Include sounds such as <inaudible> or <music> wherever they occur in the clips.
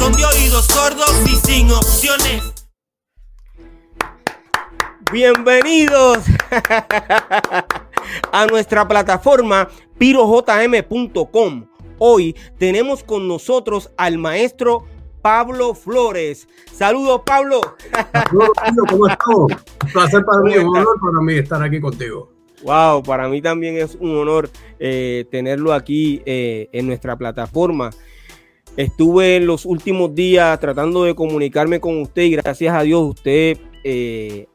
son de oídos sordos y sin opciones. Bienvenidos <laughs> a nuestra plataforma pirojm.com. Hoy tenemos con nosotros al maestro Pablo Flores. Saludos, Pablo. Saludos, ¿cómo estás? <laughs> Un placer para mí, un honor para mí estar aquí contigo. Wow, para mí también es un honor eh, tenerlo aquí eh, en nuestra plataforma. Estuve en los últimos días tratando de comunicarme con usted y gracias a Dios usted eh,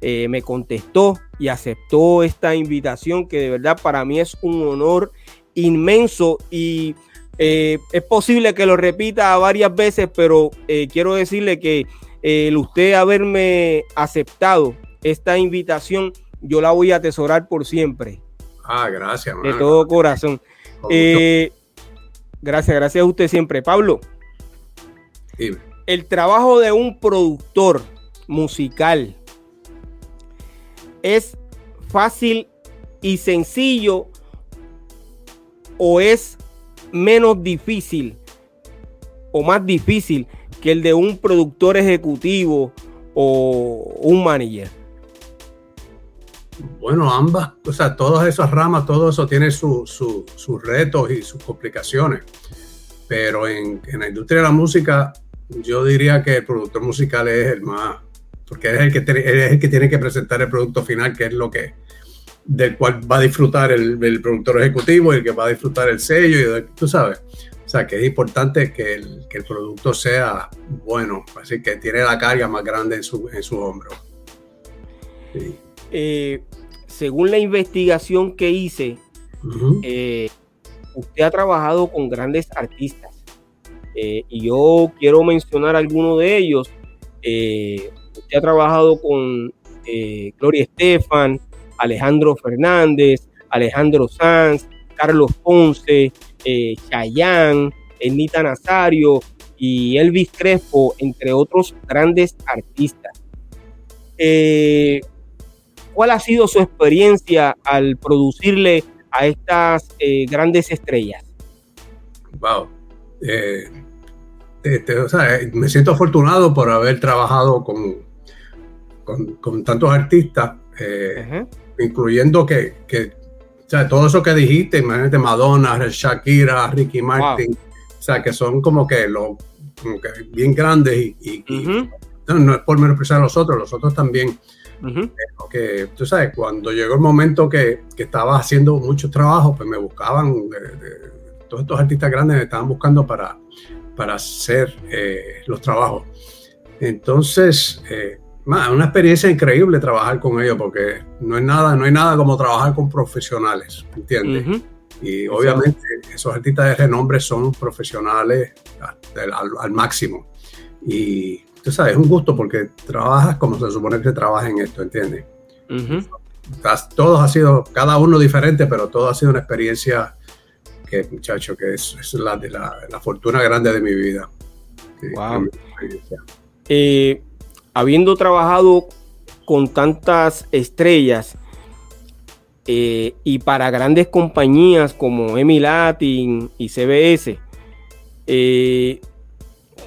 eh, me contestó y aceptó esta invitación que de verdad para mí es un honor inmenso y eh, es posible que lo repita varias veces, pero quiero decirle que el usted haberme aceptado esta invitación, yo la voy a atesorar por siempre. Ah, gracias. De todo corazón. Gracias, gracias a usted siempre. Pablo, el trabajo de un productor musical es fácil y sencillo o es menos difícil o más difícil que el de un productor ejecutivo o un manager? Bueno, ambas, o sea, todas esas ramas, todo eso tiene sus retos y sus complicaciones. Pero en, la industria de la música, yo diría que el productor musical es el más, porque es el, que es el que tiene que presentar el producto final, que es lo que del cual va a disfrutar el, el productor ejecutivo y el que va a disfrutar el sello, y tú sabes. O sea, que es importante que el, que el producto sea bueno, así que tiene la carga más grande en su, en su hombro. Sí. Eh, según la investigación que hice, uh -huh. eh, usted ha trabajado con grandes artistas eh, y yo quiero mencionar algunos de ellos. Eh, ha trabajado con Gloria Estefan, Alejandro Fernández, Alejandro Sanz, Carlos Ponce, Chayanne, Enita Nazario y Elvis Crespo, entre otros grandes artistas. Eh, ¿Cuál ha sido su experiencia al producirle a estas eh, grandes estrellas? Wow. Te, te, o sea, me siento afortunado por haber trabajado con, con, con tantos artistas, eh, uh -huh. incluyendo que, que o sea, todo eso que dijiste, imagínate Madonna, Shakira, Ricky Martin, wow. o sea, que son como que, lo, como que bien grandes y, y, uh -huh. y no, no, es por menospreciar a los otros, los otros también. Uh -huh. que tú sabes, cuando llegó el momento que, que estaba haciendo muchos trabajos, pues me buscaban, de, de, todos estos artistas grandes me estaban buscando para, para hacer eh, los trabajos. Entonces, eh, una experiencia increíble trabajar con ellos porque no es nada, no hay nada como trabajar con profesionales, ¿entiendes? Uh -huh. Y obviamente esos artistas de renombre son profesionales al, al, al, máximo. Y tú sabes, es un gusto porque trabajas como se supone que se trabaja en esto, ¿entiendes? Uh -huh. Todos ha sido, cada uno diferente, pero todo ha sido una experiencia que, muchacho, que es, es la, de la, la, fortuna grande de mi vida. Wow. Eh, habiendo trabajado con tantas estrellas eh, y para grandes compañías como Emi Latin y CBS, eh,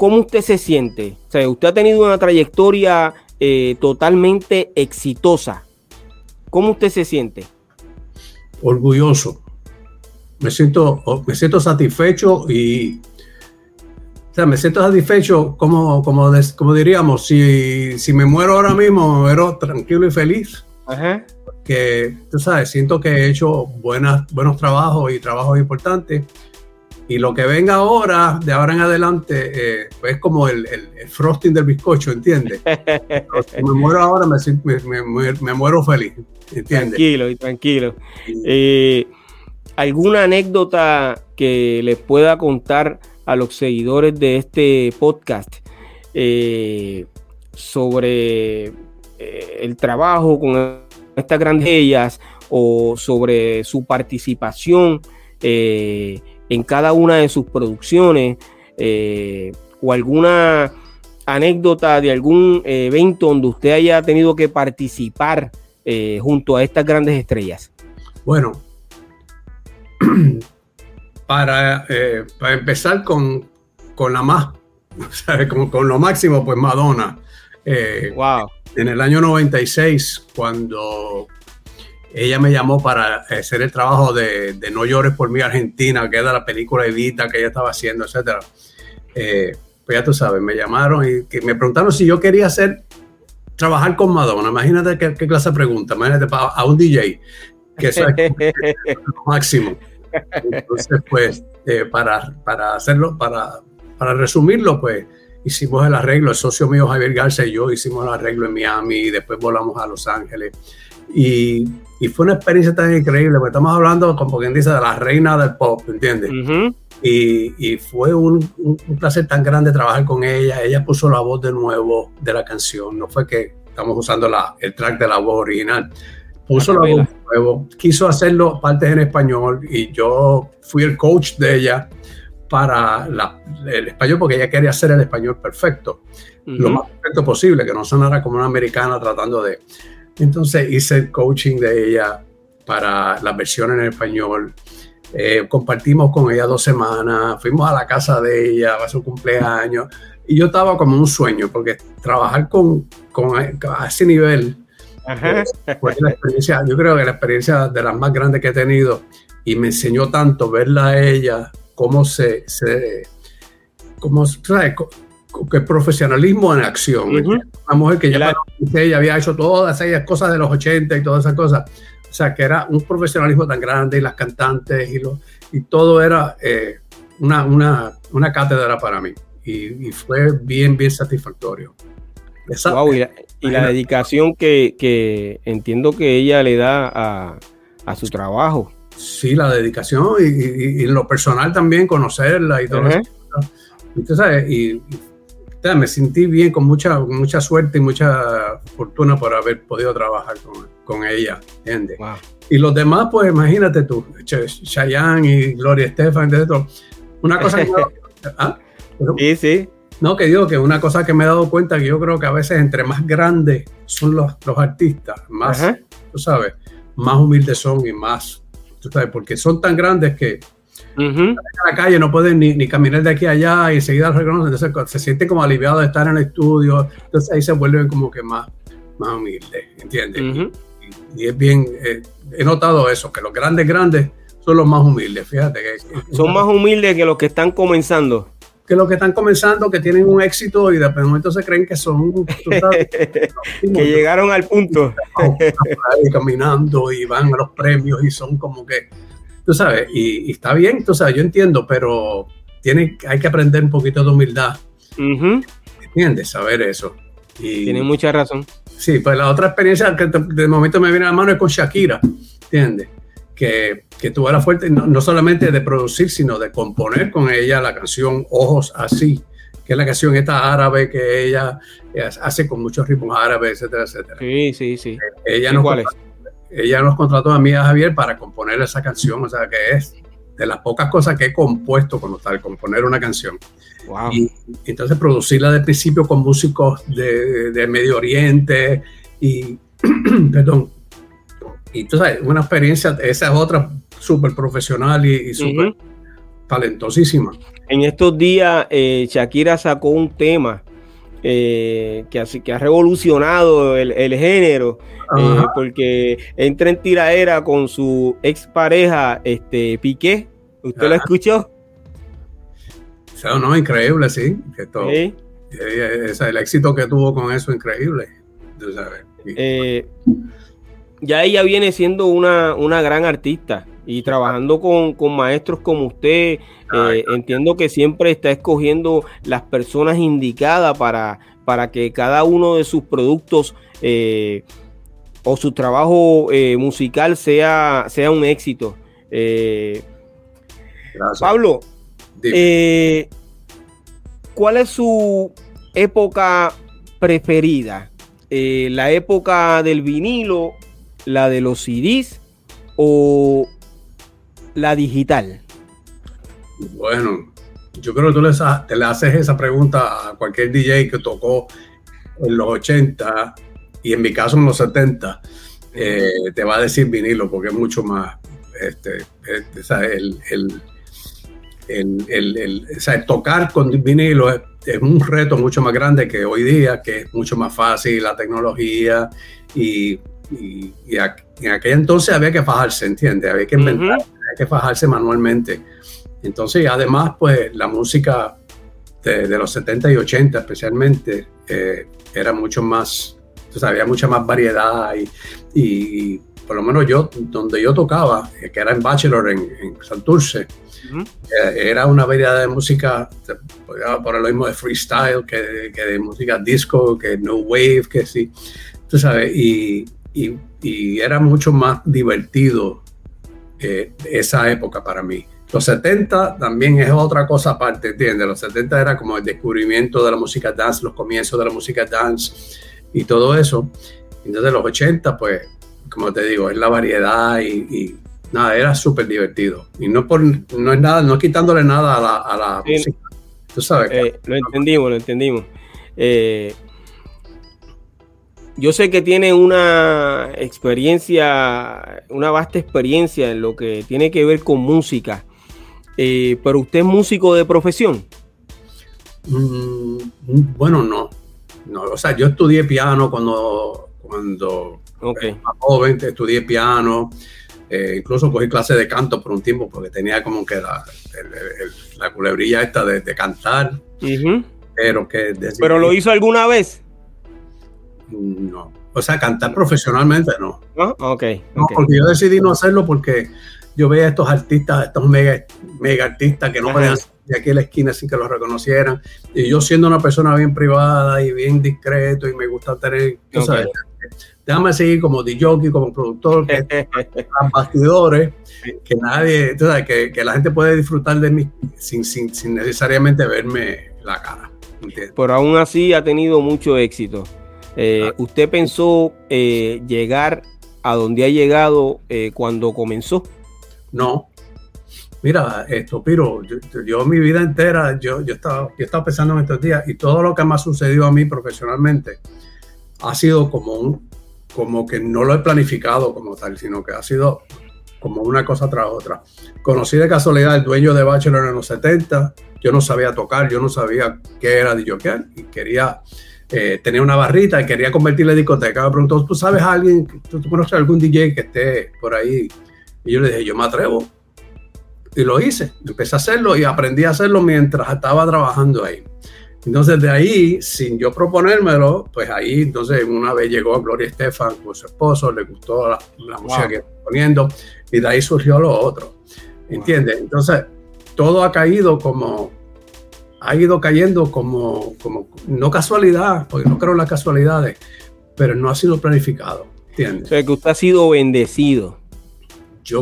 ¿cómo usted se siente? O sea, usted ha tenido una trayectoria eh, totalmente exitosa. ¿Cómo usted se siente? Orgulloso. Me siento, me siento satisfecho y o sea, me siento satisfecho, como, como, como diríamos, si, si, me muero ahora mismo, me muero tranquilo y feliz. Ajá. Que, tú sabes, siento que he hecho buenas, buenos trabajos y trabajos importantes. Y lo que venga ahora, de ahora en adelante, eh, es como el, el, el, frosting del bizcocho, ¿entiendes? si <laughs> me muero ahora, me, me, me, me, muero feliz, ¿entiendes? Tranquilo y tranquilo. Eh, ¿Alguna anécdota que les pueda contar? a los seguidores de este podcast. Eh, sobre el trabajo con estas grandes ellas o sobre su participación eh, en cada una de sus producciones o alguna anécdota de algún evento donde usted haya tenido que participar junto a estas grandes estrellas. Bueno, <clears throat> para, para empezar con, con la más <laughs> con, lo máximo, pues Madonna. Eh, wow. En el año 96, cuando ella me llamó para hacer el trabajo de, No llores por mí Argentina, que era la película Evita que ella estaba haciendo, etcétera. Eh, pues ya tú sabes, me llamaron y me preguntaron si yo quería hacer, trabajar con Madonna. Imagínate qué, clase de pregunta, imagínate a un DJ, que eso es <laughs> lo máximo. Entonces, pues, eh, para, para hacerlo, para para resumirlo, pues hicimos el arreglo, el socio mío Javier Garza y yo hicimos el arreglo en Miami y después volamos a Los Ángeles. Y, y fue una experiencia tan increíble, porque estamos hablando, como quien dice, de la reina del pop, ¿entiendes? y, y, fue un, un, placer tan grande trabajar con ella. Ella puso la voz de nuevo de la canción, no fue que estamos usando la, el track de la voz original. Puso la voz de nuevo, quiso hacerlo partes en español y yo fui el coach de ella para el español porque ella quería hacer el español perfecto, lo más perfecto posible, que no sonara como una americana tratando de... Entonces hice el coaching de ella para las versiones en español. Eh, compartimos con ella dos semanas, fuimos a la casa de ella a su cumpleaños. Y yo estaba como un sueño porque trabajar con, con a ese nivel fue la experiencia, yo creo que la experiencia de las más grandes que he tenido. Y me enseñó tanto verla a ella cómo se, se cómo, Que profesionalismo en acción. Una mujer que ya, había hecho todas esas cosas de los 80 y todas esas cosas. O sea, que era un profesionalismo tan grande y las cantantes y, lo, y todo era eh, una, una, una, cátedra para mí. Y, fue bien, bien satisfactorio. Wow, y, la, dedicación que, que, entiendo que ella le da a, a su trabajo. Sí, la dedicación y, en lo personal también conocerla y todo eso. Y, me sentí bien, con mucha, mucha suerte y mucha fortuna por haber podido trabajar con, ella, ¿entiendes? Y los demás, pues imagínate tú, Chayanne y Gloria Estefan, una cosa que... <laughs> ¿ah? Sí, sí. No, que digo que una cosa que me he dado cuenta que yo creo que a veces entre más grandes son los, los artistas, más, tú sabes, más humildes son y más porque son tan grandes que en la calle no pueden ni, caminar de aquí a allá y enseguida los reconocen, entonces se sienten como aliviados de estar en el estudio, entonces ahí se vuelven como que más, más humildes, ¿entiendes? y, es bien, eh, he notado eso, que los grandes, grandes son los más humildes, fíjate. Que, son más humildes que los que están comenzando que los que están comenzando, que tienen un éxito y de momento se creen que son, <laughs> que llegaron al punto. caminando y van a los premios y son como que, tú sabes, y, está bien, tú sabes, yo entiendo, pero tiene, hay que aprender un poquito de humildad. ¿Entiendes? Saber eso. Y, Tiene mucha razón. Sí, pues la otra experiencia que de momento me viene a la mano es con Shakira, ¿entiendes? que, que tuvo la fuerte, no, solamente de producir, sino de componer con ella la canción Ojos Así, que es la canción esta árabe que ella hace con muchos ritmos árabes, etcétera, etcétera. Sí, sí, sí. Eh, ella, contrató, ella nos contrató a mí a Javier para componer esa canción, o sea que es de las pocas cosas que he compuesto como tal, componer una canción. Wow. Y, entonces producirla de principio con músicos de, de Medio Oriente y, <clears throat> perdón, y tú sabes, una experiencia, esa es otra súper profesional y, súper talentosísima. En estos días, eh, Shakira sacó un tema eh, que, que ha revolucionado el, género, eh, porque entra en tiraera con su expareja, este, Piqué. ¿Usted lo escuchó? O no, increíble, sí. Todo, el éxito que tuvo con eso, increíble. Tú sabes ya ella viene siendo una, gran artista y trabajando con, maestros como usted, eh, entiendo que siempre está escogiendo las personas indicadas para, para que cada uno de sus productos eh, o su trabajo eh, musical sea, sea un éxito. Pablo, ¿cuál es su época preferida? ¿La época del vinilo, la de los CDs o la digital? Bueno, yo creo que tú le, te le haces esa pregunta a cualquier DJ que tocó en los 80 y en mi caso en los 70, eh, te va a decir vinilo porque es mucho más, este, el, el, tocar con vinilo es, un reto mucho más grande que hoy día, que es mucho más fácil la tecnología y, y, en aquel entonces había que fajarse, ¿entiendes? Había que inventar, había que fajarse manualmente. Entonces, además, pues la música de, los 70 y 80 especialmente eh, era mucho más, entonces había mucha más variedad y, por lo menos yo, donde yo tocaba, eh, que era en Bachelor, en, en Santurce, eh, era una variedad de música, por lo mismo de freestyle, que, de música disco, que no wave, que sí, tú sabes, y, y, era mucho más divertido esa época para mí. Los 70 también es otra cosa aparte, ¿entiendes? Los 70 era como el descubrimiento de la música dance, los comienzos de la música dance y todo eso. Entonces los 80, pues, como te digo, es la variedad y, nada, era súper divertido. Y no, por, no es nada, no quitándole nada a la, música. Tú sabes. Eh, lo entendimos, lo entendimos. Eh, yo sé que tiene una experiencia, una vasta experiencia en lo que tiene que ver con música. Eh, pero usted es músico de profesión. Mm, bueno, no. no. O sea, yo estudié piano cuando, cuando okay. más joven, estudié piano. Eh, incluso cogí clase de canto por un tiempo porque tenía como que la, la culebrilla esta de, cantar. Pero que... ¿Pero lo hizo alguna vez? No. O sea, cantar profesionalmente no. Ah, ok. No, porque yo decidí no hacerlo porque yo veía a estos artistas, estos mega, mega artistas que no podían de aquí a la esquina sin que los reconocieran. Y yo siendo una persona bien privada y bien discreto y me gusta tener, sabes, déjame seguir como DJ, como productor, que <laughs> bastidores, que nadie, sabes, que, que, la gente puede disfrutar de mí sin, sin, sin necesariamente verme la cara. Pero aún así ha tenido mucho éxito. Eh, ¿Usted pensó eh, llegar a donde ha llegado eh, cuando comenzó? No. Mira, esto, Piro, yo, mi vida entera, yo, yo, estaba, yo estaba pensando en estos días y todo lo que me ha sucedido a mí profesionalmente ha sido como un, como que no lo he planificado como tal, sino que ha sido como una cosa tras otra. Conocí de casualidad el dueño de Bachelor en los 70, yo no sabía tocar, yo no sabía qué era DJ y quería eh, tener una barrita y quería convertirle en discoteca. Me preguntó, ¿tú sabes a alguien, tú, tú conoces a algún DJ que esté por ahí y yo le dije, yo me atrevo. Y lo hice, empecé a hacerlo y aprendí a hacerlo mientras estaba trabajando ahí. Entonces de ahí, sin yo proponérmelo, pues ahí entonces una vez llegó Gloria Estefan con su esposo, le gustó la, música que estaba poniendo y de ahí surgió lo otro. ¿Entiendes? Entonces todo ha caído como, ha ido cayendo como, como, no casualidad, porque no creo en las casualidades, pero no ha sido planificado. ¿Entiendes? O sea, que usted ha sido bendecido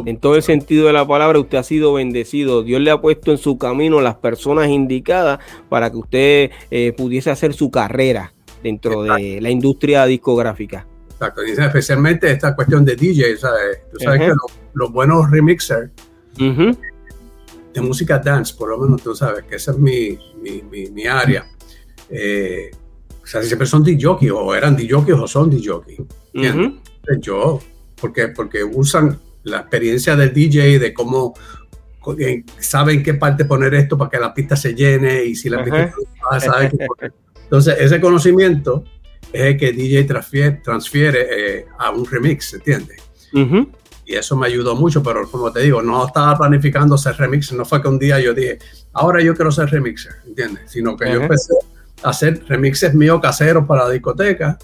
en todo el sentido de la palabra, usted ha sido bendecido. Dios le ha puesto en su camino las personas indicadas para que usted eh, pudiese hacer su carrera dentro de la industria discográfica. Exacto, especialmente esta cuestión de DJ, ¿sabes? Tú sabes que los, buenos remixers de música dance, por lo menos tú sabes que esa es mi, mi, área. Eh, o sea, siempre son DJ o eran DJ o son DJ. Yo, porque, porque usan la experiencia del DJ, de cómo eh, saben qué parte poner esto para que la pista se llene y si la pista sabe <laughs> Entonces, ese conocimiento es el que DJ transfiere, transfiere eh, a un remix, ¿entiendes? Y eso me ayudó mucho, pero como te digo, no estaba planificando ser remix, no fue que un día yo dije, ahora yo quiero ser remixer, ¿entiendes? Sino que yo empecé a hacer remixes míos caseros para la discoteca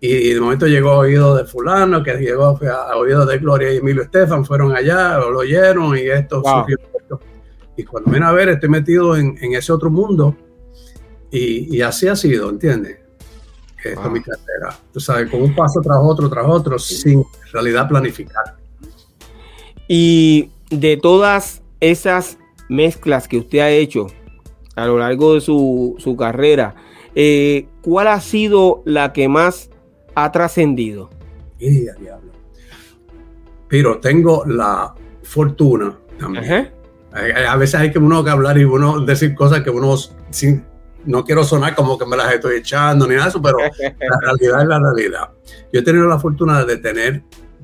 y de momento llegó a oído de fulano, que llegó a oído de Gloria y Emilio Estefan, fueron allá, lo oyeron y esto surgió. Y cuando viene a ver, estoy metido en, ese otro mundo y, así ha sido, ¿entiendes? Esto es mi carrera. Tú sabes, con un paso tras otro, tras otro, sin en realidad planificar. Y de todas esas mezclas que usted ha hecho a lo largo de su, su carrera, eh, ¿cuál ha sido la que más ha trascendido? Pero tengo la fortuna también. A veces hay que uno que hablar y uno decir cosas que uno sin, no quiero sonar como que me las estoy echando ni nada de eso, pero <laughs> la realidad es la realidad. Yo he tenido la fortuna de tener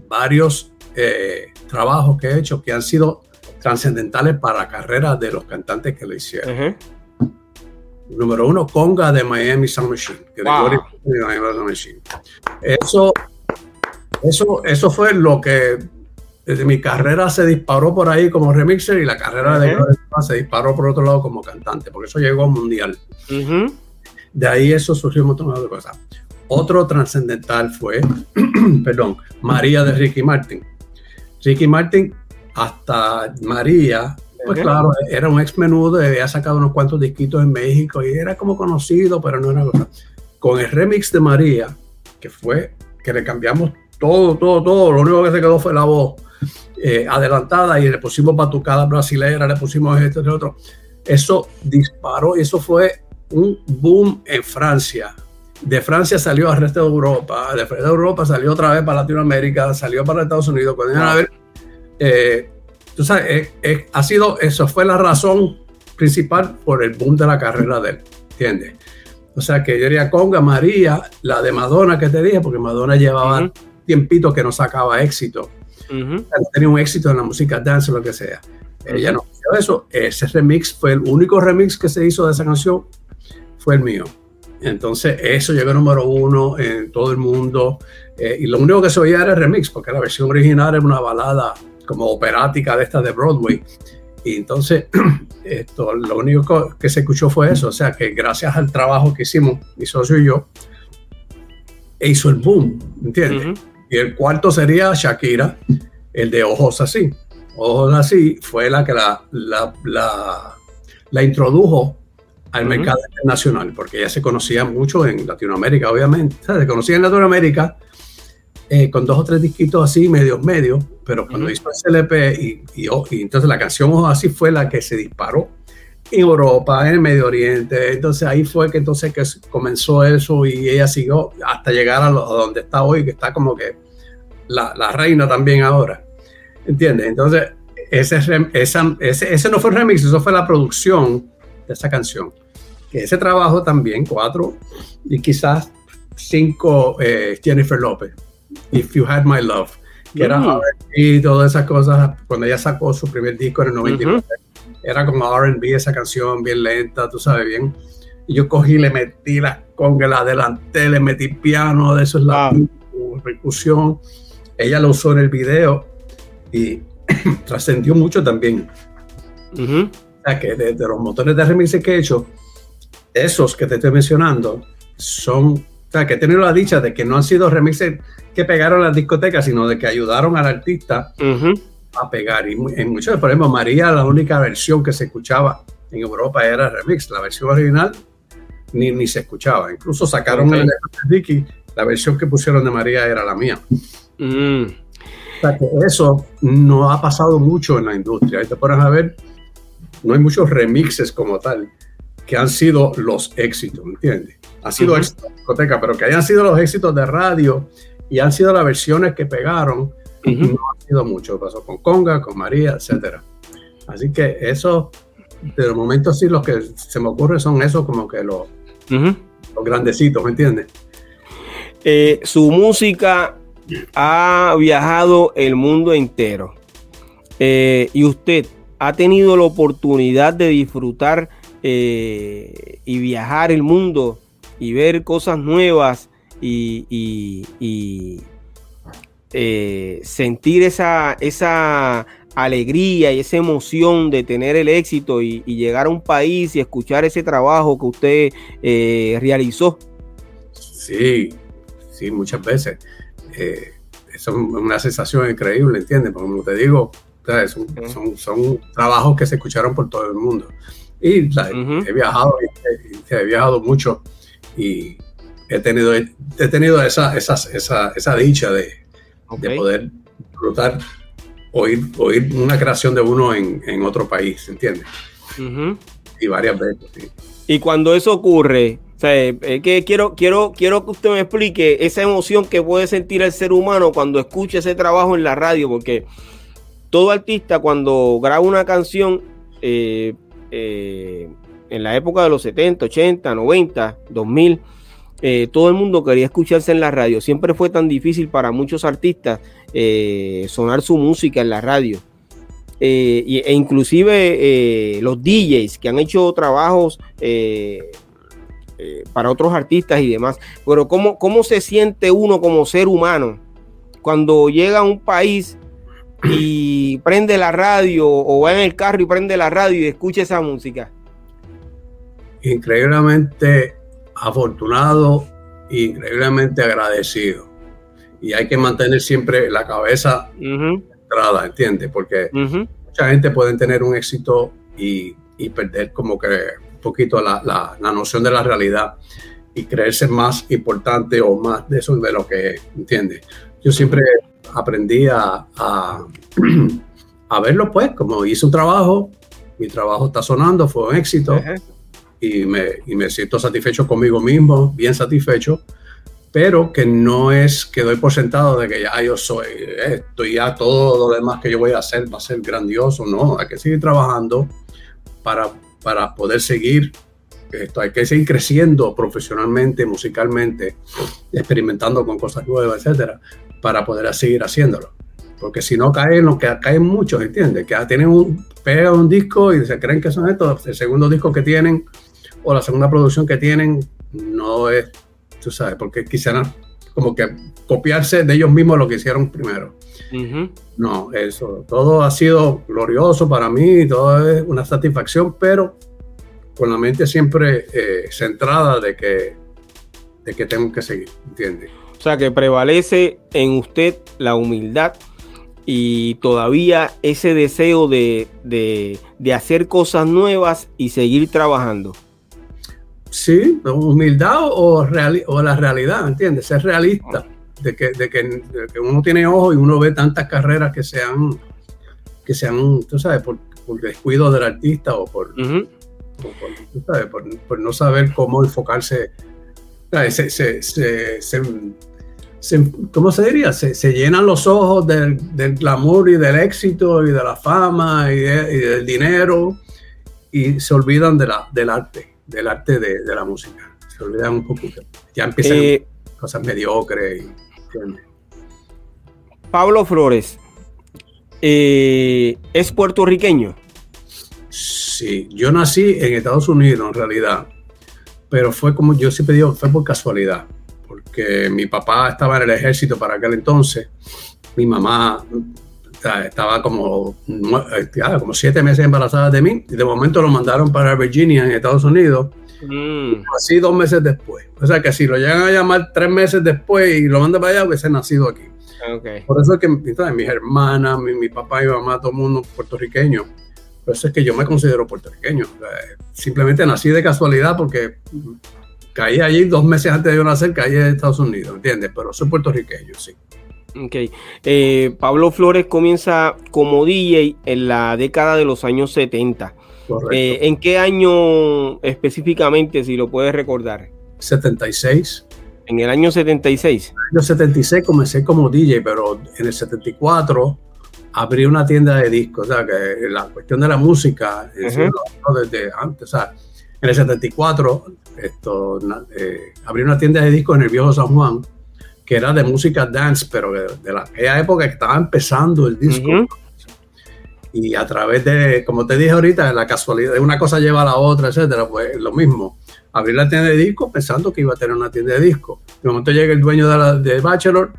varios eh, trabajos que he hecho que han sido trascendentales para la carrera de los cantantes que lo hicieron. Número uno, Conga de Miami Sound Machine. Eso, eso, eso fue lo que desde mi carrera se disparó por ahí como remixer y la carrera de se disparó por otro lado como cantante, porque eso llegó mundial. De ahí eso surgió un montón de cosas. Otro trascendental fue, <clears throat> perdón, María de Ricky Martin. Ricky Martin, hasta María, pues claro, era un ex menudo, había sacado unos cuantos disquitos en México y era como conocido, pero no era cosa. Con el remix de María, que fue que le cambiamos todo, todo, todo, lo único que se quedó fue la voz eh, adelantada y le pusimos batucada brasileña, le pusimos esto y otro. Eso disparó y eso fue un boom en Francia. De Francia salió al resto de Europa, de resto de Europa salió otra vez para Latinoamérica, salió para Estados Unidos. Cuando a ver, eh, tú sabes, eh, eh, ha sido, eso fue la razón principal por el boom de la carrera de él, ¿entiendes? O sea que yo diría Conga, María, la de Madonna que te dije, porque Madonna llevaba tiempito que no sacaba éxito. Tenía un éxito en la música dance o lo que sea. Ella no hizo eso. Ese remix fue el único remix que se hizo de esa canción, fue el mío. Entonces, eso llegó número uno en todo el mundo. Eh, y lo único que se oía era el remix, porque la versión original era una balada como operática de esta de Broadway. Y entonces, <clears throat> esto, lo único que se escuchó fue eso. O sea, que gracias al trabajo que hicimos, mi socio y yo, hizo el boom, ¿entiendes? Y el cuarto sería Shakira, el de Ojos Así. Ojos Así fue la que la, la, la, introdujo al mercado internacional, porque ella se conocía mucho en Latinoamérica, obviamente. se conocía en Latinoamérica eh, con dos o tres disquitos así, medios, medios, pero cuando hizo el LP y, y, entonces la canción Así fue la que se disparó en Europa, en el Medio Oriente. Entonces ahí fue que entonces que comenzó eso y ella siguió hasta llegar a, donde está hoy, que está como que la, la reina también ahora. ¿Entiendes? Entonces, ese, ese, ese, no fue el remix, eso fue la producción de esa canción. Que ese trabajo también, cuatro y quizás cinco, eh, Jennifer López, If You Had My Love, que era mm. y todas esas cosas, cuando ella sacó su primer disco en el 99 era como RB esa canción, bien lenta, tú sabes bien. Y yo cogí, le metí las congas, la adelanté, le metí piano, de eso es la percusión. Ella lo usó en el video y <clears throat> trascendió mucho también. Sea que de, los motores de remix que he hecho, esos que te estoy mencionando son, o sea, que he tenido la dicha de que no han sido remixes que pegaron las discotecas, sino de que ayudaron al artista a pegar. Y en muchos, por ejemplo, María, la única versión que se escuchaba en Europa era remix. La versión original ni, ni se escuchaba. Incluso sacaron el de Ricky, la versión que pusieron de María era la mía. Mm. O sea que eso no ha pasado mucho en la industria. Ahí te pones a ver, no hay muchos remixes como tal que han sido los éxitos, ¿entiendes? Ha sido éxito de discoteca, pero que hayan sido los éxitos de radio y han sido las versiones que pegaron, no ha sido mucho. Pasó con Conga, con María, etcétera. Así que eso, de los momentos sí, los que se me ocurre son esos como que los, los grandecitos, ¿me entiendes? Eh, su música ha viajado el mundo entero. Eh, y usted ha tenido la oportunidad de disfrutar eh, y viajar el mundo y ver cosas nuevas y, eh, sentir esa, esa alegría y esa emoción de tener el éxito y, llegar a un país y escuchar ese trabajo que usted realizó. Sí, sí, muchas veces. Eh, es una sensación increíble, ¿entiendes? Porque como te digo, son, son, trabajos que se escucharon por todo el mundo. Y he viajado, he, viajado mucho y he tenido, he tenido esa, esa, esa, esa dicha de, de, poder disfrutar, oír, oír una creación de uno en, otro país, ¿entiendes? Y varias veces. Y cuando eso ocurre, O sea, es que quiero, quiero, quiero que usted me explique esa emoción que puede sentir el ser humano cuando escucha ese trabajo en la radio, porque todo artista cuando graba una canción eh, eh, en la época de los 70, 80, 90, 2000, todo el mundo quería escucharse en la radio. Siempre fue tan difícil para muchos artistas eh, sonar su música en la radio. e inclusive los DJs que han hecho trabajos para otros artistas y demás. Pero ¿cómo, ¿cómo se siente uno como ser humano cuando llega a un país y prende la radio o va en el carro y prende la radio y escucha esa música. Increíblemente afortunado e increíblemente agradecido. Y hay que mantener siempre la cabeza entrada, ¿entiendes? Porque mucha gente puede tener un éxito y, perder como que un poquito la, la, noción de la realidad y creerse más importante o más de eso de lo que entiende. Yo siempre aprendí a, <clears throat> a, verlo, pues, como hice un trabajo, mi trabajo está sonando, fue un éxito y, me, y me siento satisfecho conmigo mismo, bien satisfecho, pero que no es que doy por sentado de que ya yo soy esto y ya todo lo demás que yo voy a hacer va a ser grandioso, no, hay que seguir trabajando para, para poder seguir esto, hay que seguir creciendo profesionalmente, musicalmente, experimentando con cosas nuevas, etcétera, para poder seguir haciéndolo. Porque si no caen, lo que caen muchos, ¿entiendes? Que tienen un, pegan un disco y se creen que son estos. El segundo disco que tienen o la segunda producción que tienen no es, tú sabes, porque quisieran como que copiarse de ellos mismos lo que hicieron primero. No, eso, todo ha sido glorioso para mí, todo es una satisfacción, pero con la mente siempre eh, centrada de que, de que tengo que seguir, ¿entiendes? O sea, que prevalece en usted la humildad y todavía ese deseo de, hacer cosas nuevas y seguir trabajando. Sí, humildad o, o la realidad, ¿entiendes? Ser realista, de que, de, que, uno tiene ojo y uno ve tantas carreras que sean, que sean tú sabes, por, descuido del artista o por, por, no saber cómo enfocarse. Se, se, se, ¿cómo se diría? Se, llenan los ojos del, del, glamour y del éxito y de la fama y, del dinero y se olvidan de la, del arte, del arte de, la música. Se olvidan un poquito. Ya empiezan eh, cosas mediocres. Pablo Flores, eh, ¿es puertorriqueño? Sí, yo nací en Estados Unidos en realidad, pero fue como yo siempre digo, fue por casualidad porque mi papá estaba en el ejército para aquel entonces, mi mamá estaba como, como siete meses embarazada de mí y de momento lo mandaron para Virginia en Estados Unidos. Mm. Así dos meses después. O sea que si lo llegan a llamar tres meses después y lo mandan para allá, hubiese nacido aquí. Por eso es que mis hermanas, mi, papá y mi mamá, todo el mundo puertorriqueño. Por eso es que yo me considero puertorriqueño. simplemente nací de casualidad porque caí allí dos meses antes de yo nacer, caí en Estados Unidos, ¿entiendes? Pero soy puertorriqueño, sí. Ok. Eh, Pablo Flores comienza como DJ en la década de los años 70. Correcto. Eh, ¿En qué año específicamente, si lo puedes recordar? 76. En el año 76. En el año 76 comencé como DJ, pero en el 74 abrí una tienda de discos. O sea, que la cuestión de la música, desde antes, o sea, en el 74 esto, eh, abrí una tienda de discos en el viejo San Juan que era de música dance, pero de, la, aquella época que estaba empezando el disco. Y a través de, como te dije ahorita, la casualidad de una cosa lleva a la otra, etcétera, pues lo mismo. Abrí la tienda de discos pensando que iba a tener una tienda de discos. De momento llega el dueño de, la, de Bachelor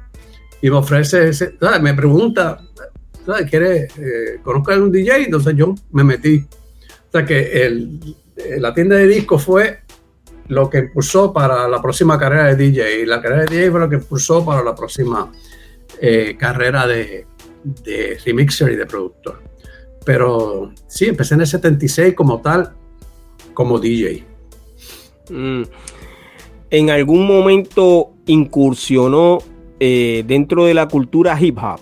y me ofrece, ese, me pregunta, ¿sabes? ¿Quiere, eh, conozco a un DJ? Entonces yo me metí. O sea que el, la tienda de discos fue lo que impulsó para la próxima carrera de DJ. Y la carrera de DJ fue lo que impulsó para la próxima eh, carrera de, de remixer y de productor. Pero sí, empecé en el 76 como tal, como DJ. Mm. ¿En algún momento incursionó eh, dentro de la cultura hip hop?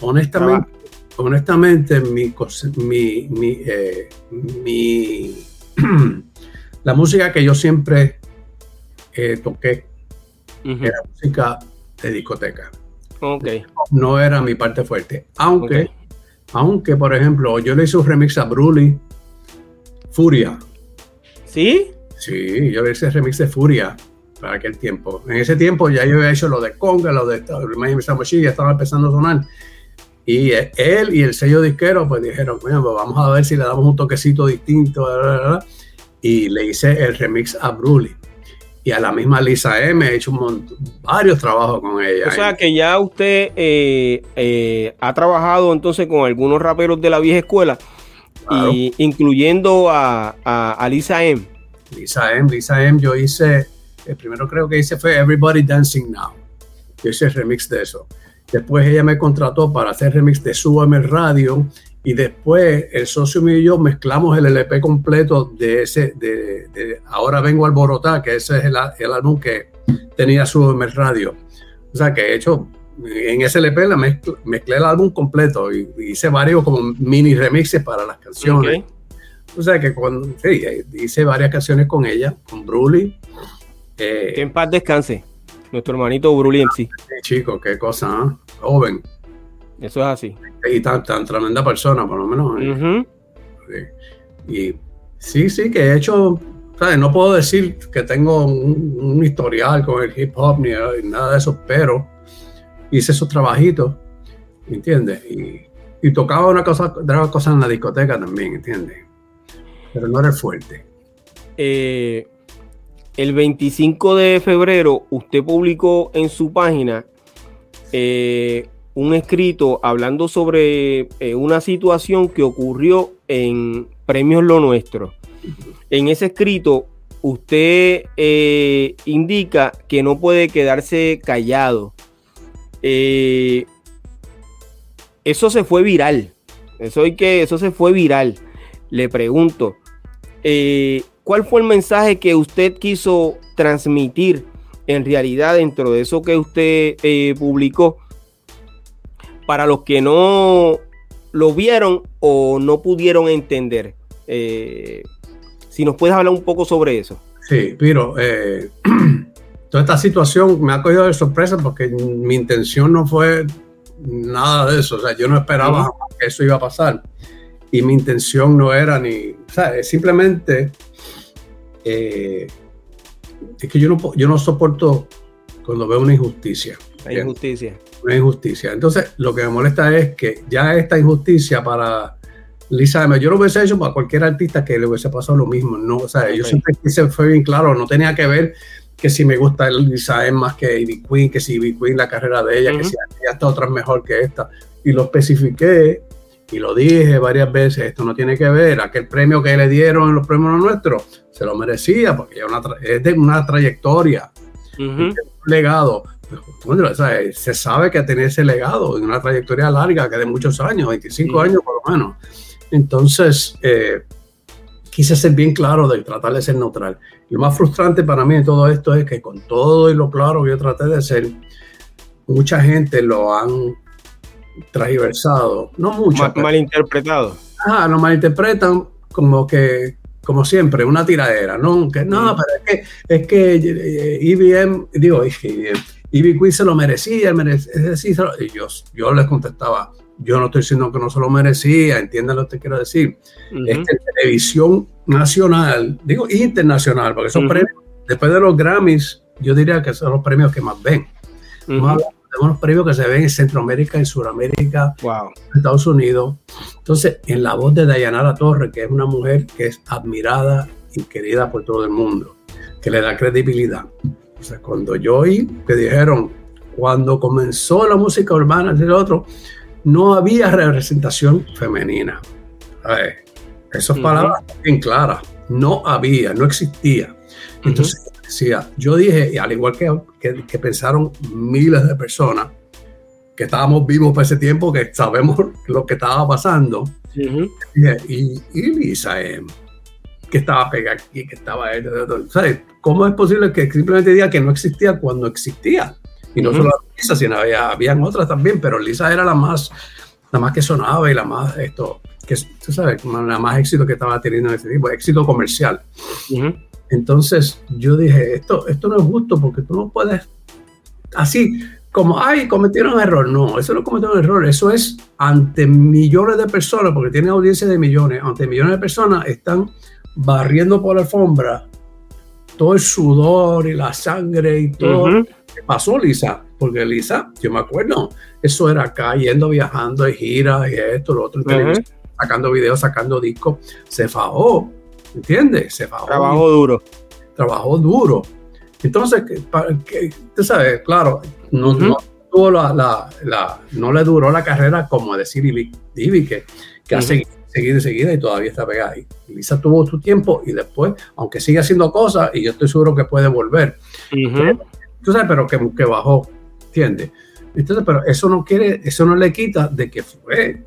Honestamente, honestamente mi, mi, mi, mi <clears throat> la música que yo siempre eh, toqué era música de discoteca. Okay. No era mi parte fuerte. Aunque, aunque, por ejemplo, yo le hice un remix a Bruli, Furia. ¿Sí? Sí, yo le hice remix de Furia para aquel tiempo. En ese tiempo ya yo había hecho lo de Conga, lo de Samochi, ya estaba empezando a sonar. Y él y el sello disquero pues dijeron, bueno, pues vamos a ver si le damos un toquecito distinto. Y le hice el remix a Bruli. Y a la misma Lisa M he hecho un varios trabajos con ella. O sea que ya usted eh, eh, ha trabajado entonces con algunos raperos de la vieja escuela, y, incluyendo a, a Lisa M. Lisa M, Lisa M, yo hice el primero creo que hice fue Everybody Dancing Now. Yo hice el remix de eso. Después ella me contrató para hacer remix de Súbame Radio y después el socio mío y yo mezclamos el LP completo de ese, de, Ahora Vengo al Borotá, que ese es el, álbum que tenía Súbame Radio. O sea que he hecho, en ese LP la mezclé el álbum completo y, hice varios como mini remixes para las canciones. O sea que cuando, sí, hice varias canciones con ella, con Bruli, que en paz descanse. Nuestro hermanito Brulien, sí. Chico, qué cosa, ¿eh? joven. Eso es así. Y tan, tremenda persona, por lo menos. ¿eh? Y sí, sí, que he hecho, no puedo decir que tengo un, historial con el hip hop ni, nada de eso, pero hice esos trabajitos, ¿entiendes? Y, y tocaba una cosa, otra cosa en la discoteca también, ¿entiendes? Pero no era fuerte. Eh, el 25 de febrero usted publicó en su página eh, un escrito hablando sobre eh, una situación que ocurrió en Premios Lo Nuestro. En ese escrito usted eh, indica que no puede quedarse callado. eso se fue viral. Eso, que, eso se fue viral. Le pregunto, ¿Cuál fue el mensaje que usted quiso transmitir en realidad dentro de eso que usted eh, publicó? Para los que no lo vieron o no pudieron entender. Eh, si nos puedes hablar un poco sobre eso. Sí, pero eh, <clears throat> toda esta situación me ha cogido de sorpresa porque mi intención no fue nada de eso. O sea, yo no esperaba que eso iba a pasar. Y mi intención no era ni, o sea, simplemente eh, es que yo no, yo no soporto cuando veo una injusticia. Injusticia. Una injusticia. Entonces, lo que me molesta es que ya esta injusticia para Lisa yo lo hubiese hecho para cualquier artista que le hubiese pasado lo mismo. No, o sea, yo siempre quise, fue bien claro, no tenía que ver que si me gusta Lisa M más que Ivy Queen, que si Ivy Queen la carrera de ella, que si esta otra es mejor que esta. Y lo especifiqué y lo dije varias veces, esto no tiene que ver, aquel premio que le dieron en los premios nuestros, se lo merecía, porque es de una trayectoria, un legado. Se sabe que tiene ese legado, en una trayectoria larga, que de muchos años, 25 años por lo menos. Entonces, eh, quise ser bien claro de tratar de ser neutral. Lo más frustrante para mí de todo esto es que con todo y lo claro que yo traté de ser, mucha gente lo han transversado, no mucho. Mal, malinterpretado. Ah, lo malinterpretan como que, como siempre, una tiradera, ¿no? Que, no, pero es que, es que IBM, eh, e digo, IBM Queen se lo merecía, es decir, y yo, yo les contestaba, yo no estoy diciendo que no se lo merecía, entiendan lo que quiero decir. Es que televisión nacional, digo internacional, porque son premios, después de los Grammys, yo diría que son los premios que más ven tenemos los premios que se ven en Centroamérica, en Sudamérica, en Estados Unidos. Entonces, en la voz de Dayanara Torre, que es una mujer que es admirada y querida por todo el mundo, que le da credibilidad. O sea, cuando yo oí que dijeron, cuando comenzó la música urbana, el otro, no había representación femenina. esas palabras bien claras. No había, no existía. Entonces, yo dije, y al igual que, que, pensaron miles de personas, que estábamos vivos por ese tiempo, que sabemos <laughs> lo que estaba pasando, y, Lisa, eh, que estaba pegada aquí, que estaba... ¿sabes? ¿Cómo es posible que simplemente diga que no existía cuando existía? Y no solo Lisa, sino había, habían otras también, pero Lisa era la más, la más que sonaba y la más, esto, que tú sabes, la más éxito que estaba teniendo en ese tipo, éxito comercial. Entonces yo dije, esto, esto no es justo porque tú no puedes así como, ay, cometieron un error. No, eso no cometieron un error, eso es ante millones de personas, porque tiene audiencia de millones, ante millones de personas están barriendo por la alfombra todo el sudor y la sangre y todo. ¿Qué pasó, Lisa? Porque Lisa, yo me acuerdo, eso era acá, yendo, viajando de gira y esto, lo otro, sacando videos, sacando discos, se fajó, ¿entiendes? Se fajó. Trabajó duro. Trabajó duro. Entonces, que, tú sabes, claro, no, no, tuvo la, la, no le duró la carrera como decir Ivy, que, que ha seguido, seguido y seguida y todavía está pegada. Y Lisa tuvo su tiempo y después, aunque sigue haciendo cosas, y yo estoy seguro que puede volver. tú sabes, pero que, que bajó, ¿entiendes? Entonces, pero eso no quiere, eso no le quita de que fue.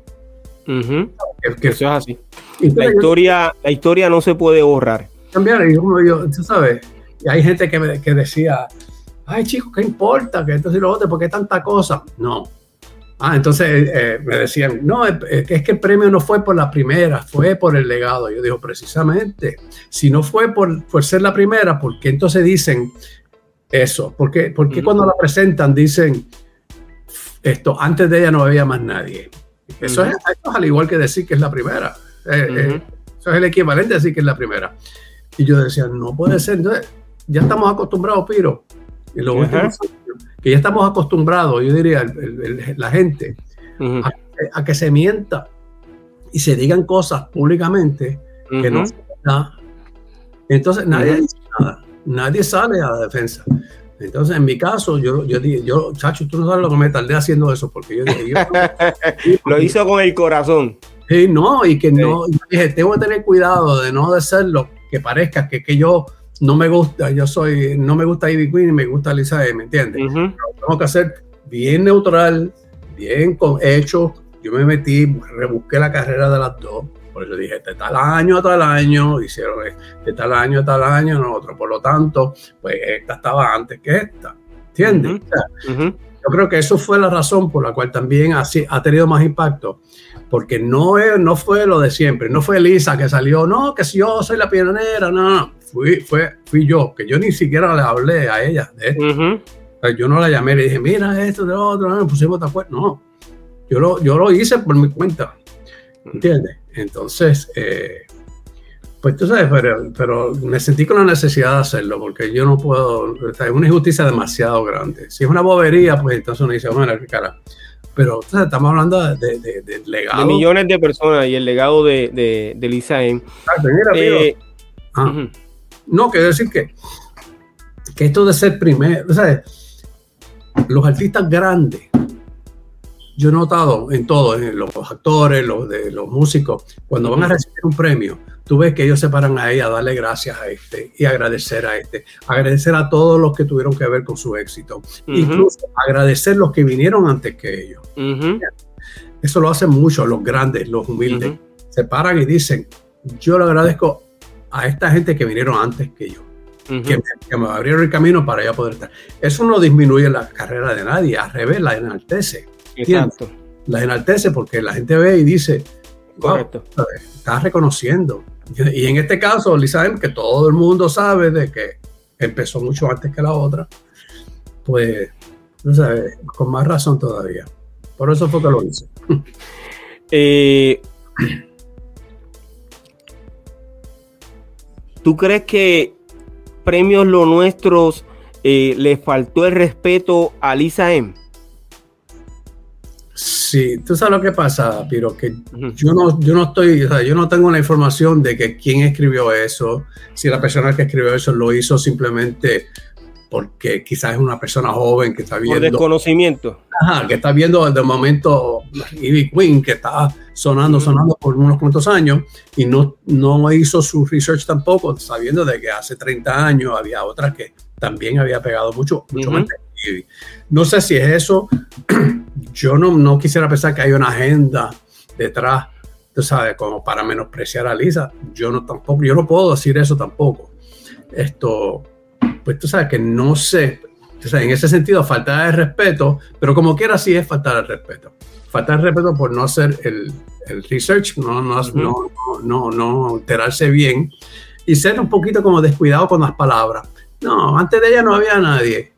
que, eso es así. La historia, la historia no se puede borrar. Cambiar, y uno, yo, tú sabes, y hay gente que, me, que decía, ay chicos, ¿qué importa? Que esto y lo otro, ¿por qué tanta cosa? No. Ah, entonces eh, eh, me decían, no, es, que el premio no fue por la primera, fue por el legado. Yo digo, precisamente, si no fue por, por ser la primera, ¿por qué entonces dicen eso? ¿Por qué, cuando la presentan dicen esto, antes de ella no había más nadie? Eso, es, al igual que decir que es la primera. Eh, eso es el equivalente a decir que es la primera. Y yo decía, no puede ser. Entonces, ya estamos acostumbrados, Piro, que ya estamos acostumbrados, yo diría, la gente, a, que se mienta y se digan cosas públicamente que no se da. Entonces nadie dice nada, nadie sale a la defensa. Entonces, en mi caso, yo, yo dije, yo, chacho, tú no sabes lo que me tardé haciendo eso, porque yo dije, <laughs> lo hizo con el corazón. Sí, no, y que no, dije, tengo que tener cuidado de no hacerlo, que parezca que, que yo no me gusta, yo soy, no me gusta Ivy Queen y me gusta Lisa E, ¿me entiendes? Tengo que hacer bien neutral, bien con hechos. Yo me metí, rebusqué la carrera de las dos, por eso dije, de tal año a tal año, hicieron de tal año a tal año, nosotros, por lo tanto, pues esta estaba antes que esta, ¿entiendes? Yo creo que eso fue la razón por la cual también así ha tenido más impacto, porque no, no fue lo de siempre, no fue Lisa que salió, no, que si yo soy la pionera, no, no, fui, fue, fui yo, que yo ni siquiera le hablé a ella de esto. yo no la llamé y le dije, mira esto, de otro, no, pusimos de acuerdo. No, yo lo, yo lo hice por mi cuenta. ¿Entiendes? Entonces, eh, pues tú sabes, pero, me sentí con la necesidad de hacerlo, porque yo no puedo, es una injusticia demasiado grande. Si es una bobería, pues entonces uno dice, bueno, qué cara. Pero estamos hablando de, de, legado. De millones de personas y el legado de, de, Lisa M. Eh, ah. No, quiero decir que, que esto de ser primero, los artistas grandes, yo he notado en todo, en los actores, los, de, los músicos, cuando van a recibir un premio, tú ves que ellos se paran ahí a darle gracias a este y agradecer a este, agradecer a todos los que tuvieron que ver con su éxito, incluso agradecer los que vinieron antes que ellos. Eso lo hacen mucho los grandes, los humildes. Se paran y dicen, yo le agradezco a esta gente que vinieron antes que yo, que, me, abrieron el camino para ya poder estar. Eso no disminuye la carrera de nadie, al revés, la enaltece. Exacto. La enaltece porque la gente ve y dice, wow, estás reconociendo. Y en este caso, Lisa que todo el mundo sabe de que empezó mucho antes que la otra, pues, no sabes, con más razón todavía. Por eso fue que lo hice. Eh, ¿Tú crees que Premios Lo Nuestros eh, le faltó el respeto a Lisa M? Sí, tú sabes lo que pasa, Piro, que yo no, yo no estoy, o sea, yo no tengo la información de que quién escribió eso, si la persona que escribió eso lo hizo simplemente porque quizás es una persona joven que está viendo. Por desconocimiento. Ajá, que está viendo de momento Ivy Queen, que está sonando, sonando por unos cuantos años, y no, no hizo su research tampoco, sabiendo de que hace 30 años había otra que también había pegado mucho, mucho más No sé si es eso. <clears throat> Yo no, no quisiera pensar que hay una agenda detrás, tú sabes, como para menospreciar a Lisa. Yo no tampoco, yo no puedo decir eso tampoco. Esto, pues tú sabes que no sé, o sea, en ese sentido falta de respeto, pero como quiera sí es falta de respeto. Falta de respeto por no hacer el, el research, no, no, no, no, no, enterarse bien. y ser un poquito como descuidado con las palabras. No, antes de ella no había nadie.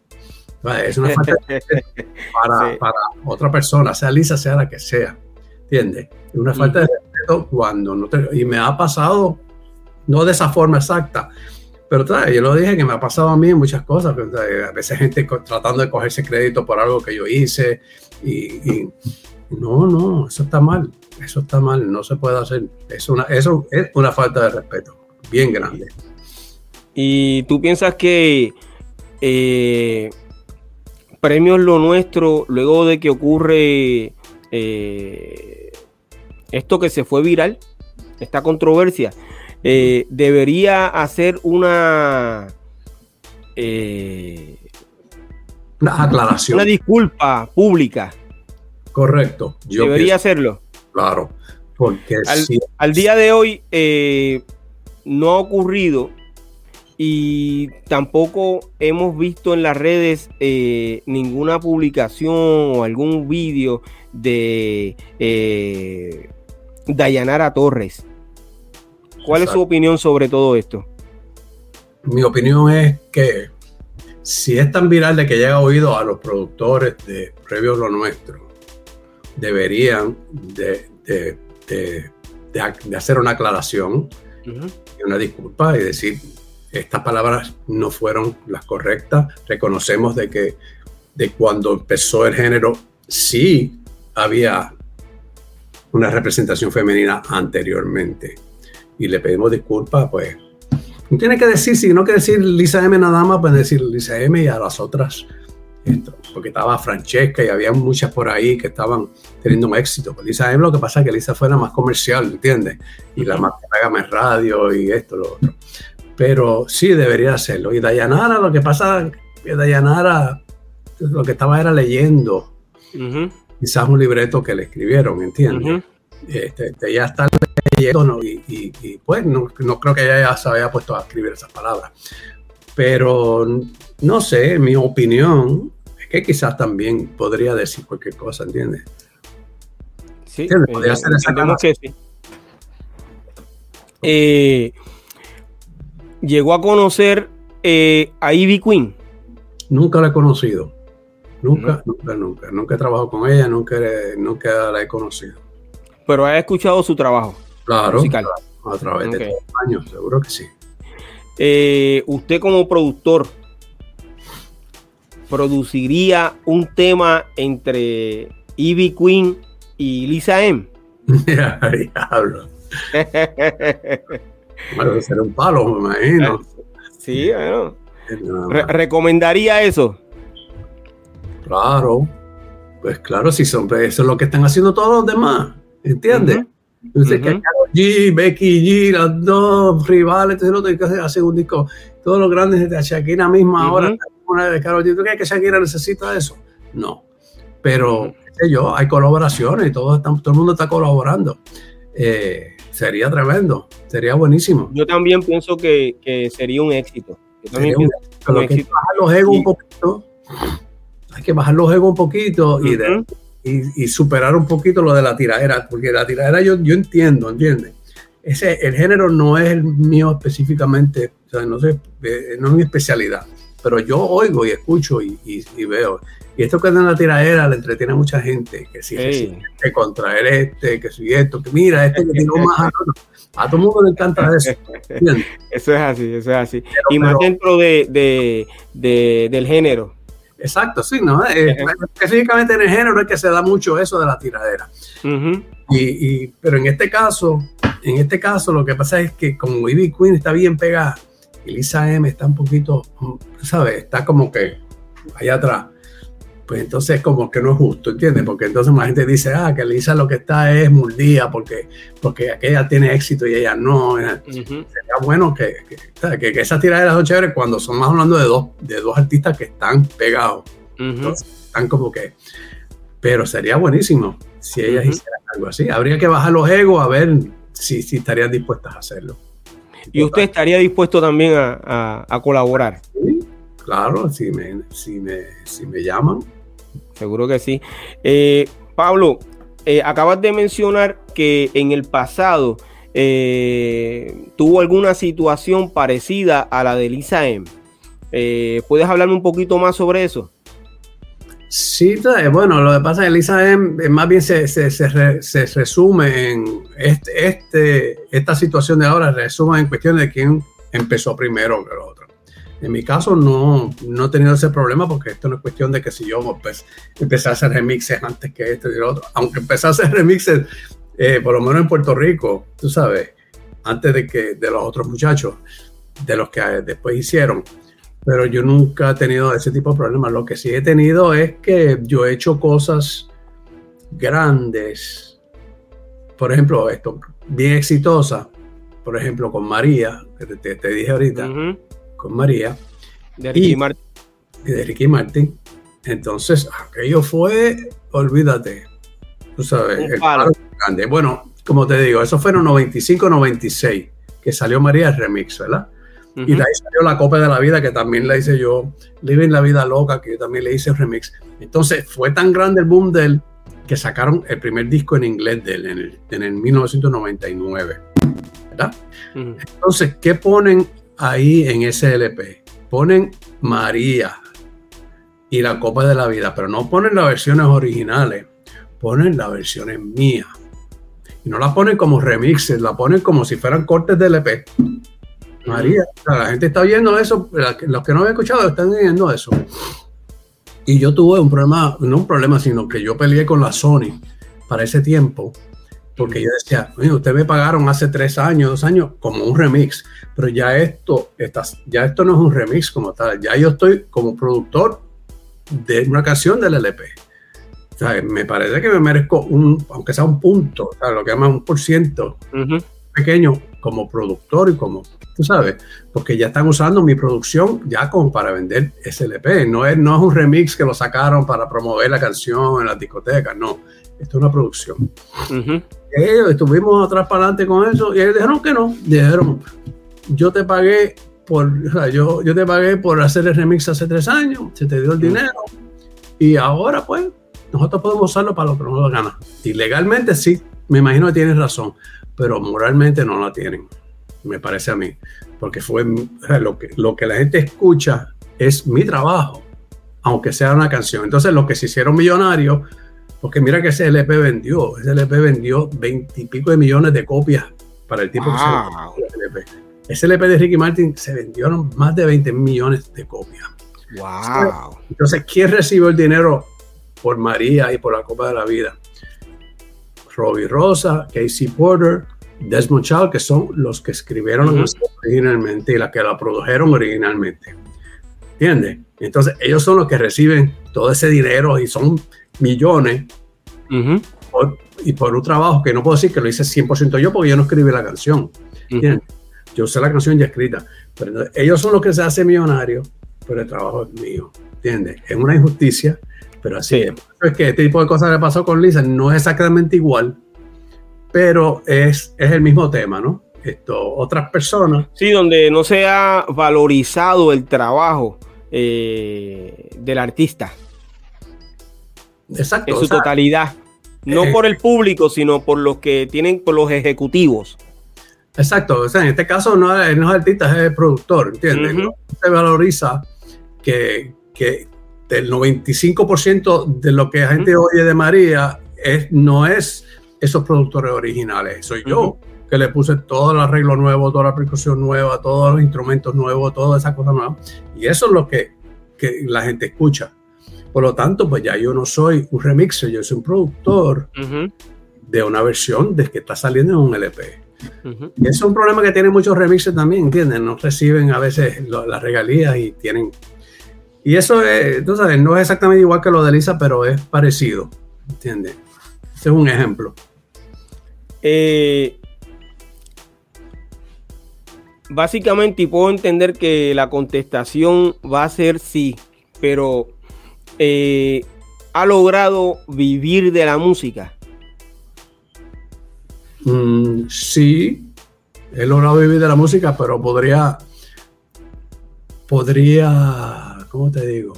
Es una falta de <laughs> para, para otra persona, sea Lisa, sea la que sea. ¿Entiendes? Es una falta de respeto cuando no te... Y me ha pasado, no de esa forma exacta, pero yo lo dije que me ha pasado a mí muchas cosas. A veces gente tratando de cogerse crédito por algo que yo hice y, no, no, eso está mal. Eso está mal, no se puede hacer. Eso es una falta de respeto bien grande. ¿Y tú piensas que eh, premios lo nuestro, luego de que ocurre eh, esto que se fue viral, esta controversia, eh, debería hacer una, una aclaración. Una disculpa pública. Correcto. debería hacerlo. Claro. Porque al, día de hoy no ha ocurrido y tampoco hemos visto en las redes eh, ninguna publicación o algún vídeo de eh, Dayanara Torres. ¿Cuál es su opinión sobre todo esto? Mi opinión es que si es tan viral de que llega oído a los productores de Previo Lo Nuestro, deberían de, hacer una aclaración y una disculpa y decir estas palabras no fueron las correctas. Reconocemos de que de cuando empezó el género sí había una representación femenina anteriormente y le pedimos disculpas, pues no tiene que decir, si no que decir Lisa M nada más, pues decir Lisa M y a las otras, porque estaba Francesca y había muchas por ahí que estaban teniendo un éxito. Pues Lisa M lo que pasa es que Lisa fue la más comercial, ¿entiendes? Y la más que en radio y esto, lo otro pero sí debería hacerlo. Y Dayanara, lo que pasa que Dayanara lo que estaba era leyendo quizás un libreto que le escribieron, ¿entiendes? Este, este, ella está leyendo y, pues no, creo que ella se haya puesto a escribir esas palabras. Pero no sé, mi opinión es que quizás también podría decir cualquier cosa, ¿entiendes? Sí, podría eh, hacer esa que sí. Eh, llegó a conocer eh, a Ivy Queen. Nunca la he conocido. Nunca, nunca, nunca. Nunca he trabajado con ella, nunca, nunca la he conocido. Pero ha escuchado su trabajo. Claro, a través de los años, seguro que sí. Eh, usted como productor, ¿produciría un tema entre Ivy Queen y Lisa M? <laughs> Diablo. <laughs> Bueno, ser un palo, me imagino. Sí, bueno. ¿Recomendaría eso? Claro. Pues claro, si son, eso es lo que están haciendo todos los demás. ¿Entiendes? Entonces, que Karol G, Becky G, las dos rivales, todo lo que hace un disco, todos los grandes de Shakira misma ahora, una de Karol G, ¿tú crees que Shakira necesita eso? No. Pero, sé yo, hay colaboraciones y todo, todo el mundo está colaborando. Eh, sería tremendo, sería buenísimo. Yo también pienso que, sería un éxito. hay que bajar los egos un poquito. Hay que bajar los egos un poquito y, superar un poquito lo de la tiradera, porque la tiradera yo, yo entiendo, ¿entiendes? Ese, el género no es el mío específicamente, o sea, no, sé, eh, no es mi especialidad, pero yo oigo y escucho y, y veo. Y esto que es en la tiradera le entretiene a mucha gente, que si sí. que contraer este, que si esto, que mira, este que tiró más a, todo el mundo le encanta eso. <laughs> Eso es así, eso es así. y más dentro de, del género. Exacto, sí, ¿no? Eh, específicamente en el género es que se da mucho eso de la tiradera. y, pero en este caso, en este caso lo que pasa es que como Ivy Queen está bien pegada y Lisa M está un poquito, ¿sabes? Está como que allá atrás pues entonces como que no es justo, ¿entiendes? Porque entonces la gente dice, ah, que Lisa lo que está es murdía porque, porque aquella tiene éxito y ella no. Sería bueno que, que, que, esas tiraderas son chéveres cuando son más hablando de dos, de dos artistas que están pegados. están como que... Pero sería buenísimo si ellas hicieran algo así. Habría que bajar los egos a ver si, si estarían dispuestas a hacerlo. ¿Y usted estaría dispuesto también a, a, colaborar? Claro, si me, si me, si me llaman. Seguro que sí. Eh, Pablo, eh, acabas de mencionar que en el pasado eh, tuvo alguna situación parecida a la de Lisa M. ¿Puedes hablarme un poquito más sobre eso? Sí, bueno, lo que pasa es que Lisa M más bien se, resume en este, este, esta situación de ahora, resume en cuestión de quién empezó primero que el otro. En mi caso no, no he tenido ese problema porque esto no es cuestión de que si yo pues, empecé a hacer remixes antes que este y el otro, aunque empecé a hacer remixes, eh, por lo menos en Puerto Rico, tú sabes, antes de que de los otros muchachos, de los que después hicieron, pero yo nunca he tenido ese tipo de problemas. Lo que sí he tenido es que yo he hecho cosas grandes, por ejemplo, esto, bien exitosa, por ejemplo, con María, que te, dije ahorita, con María. De Ricky Martin. de Ricky Martin. Entonces, aquello fue, olvídate, tú sabes, el grande. Bueno, como te digo, eso fueron 95-96, que salió María el remix, ¿verdad? Y de ahí salió La Copa de la Vida, que también la hice yo, Living la Vida Loca, que yo también le hice el remix. Entonces, fue tan grande el boom de él que sacaron el primer disco en inglés de él en el, en el 1999. ¿verdad? Entonces, ¿qué ponen ahí en ese LP. Ponen María y la Copa de la Vida, pero no ponen las versiones originales, ponen las versiones mías. Y no la ponen como remixes, la ponen como si fueran cortes de LP. María, la gente está viendo eso, los que no habían escuchado están viendo eso. Y yo tuve un problema, no un problema, sino que yo peleé con la Sony para ese tiempo porque yo decía, ustedes me pagaron hace tres años, dos años, como un remix, pero ya esto, ya esto no es un remix como tal, ya yo estoy como productor de una canción del LP. O sea, me parece que me merezco un, aunque sea un punto, o sea, lo que llaman un por ciento pequeño como productor y como, tú sabes, porque ya están usando mi producción ya como para vender ese LP. No es, no es un remix que lo sacaron para promover la canción en las discotecas, no. Esto es una producción ellos estuvimos atrás para adelante con eso y ellos dijeron que no, dijeron, yo te pagué por, o sea, yo, yo te pagué por hacer el remix hace tres años, se te dio el dinero y ahora pues nosotros podemos usarlo para lo que nos gana. Y legalmente sí, me imagino que tienes razón, pero moralmente no la tienen, me parece a mí, porque fue lo que, lo que la gente escucha es mi trabajo, aunque sea una canción. Entonces los que se hicieron millonarios porque mira que ese LP vendió, ese LP vendió veintipico de millones de copias para el tiempo que se vendió LP. Ese LP de Ricky Martin se vendieron más de 20 millones de copias. Wow. Entonces, ¿quién recibió el dinero por María y por la Copa de la Vida? Robbie Rosa, Casey Porter, Desmond Child, que son los que escribieron originalmente y la que la produjeron originalmente. ¿Entiendes? Entonces, ellos son los que reciben todo ese dinero y son millones y por un trabajo que no puedo decir que lo hice 100% yo porque yo no escribí la canción. Yo usé la canción ya escrita. Pero ellos son los que se hacen millonarios, pero el trabajo es mío. ¿Entiendes? Es una injusticia, pero así es. Es que este tipo de cosas que pasó con Lisa no es exactamente igual, pero es, es el mismo tema, ¿no? Esto, otras personas. Sí, donde no se ha valorizado el trabajo eh, del artista. Exacto. En su totalidad. No eh, por el público, sino por los que tienen, por los ejecutivos. Exacto. O sea, en este caso no, es artista, es el productor, ¿entiendes? Se valoriza que, que el 95% de lo que la gente oye de María es, no es esos productores originales, soy yo que le puse todo el arreglo nuevo, toda la percusión nueva, todos los instrumentos nuevos, todas esas cosas nuevas. Y eso es lo que, que la gente escucha. Por lo tanto, pues ya yo no soy un remixer, yo soy un productor de una versión de que está saliendo en un LP. Y es un problema que tienen muchos remixers también, ¿entiendes? No reciben a veces las regalías y tienen... Y eso es, tú sabes, no es exactamente igual que lo de Lisa, pero es parecido, ¿entiendes? Ese es un ejemplo. Eh, básicamente, y puedo entender que la contestación va a ser sí, pero eh, ha logrado vivir de la música? Mm, sí, he logrado vivir de la música, pero podría, podría, ¿cómo te digo?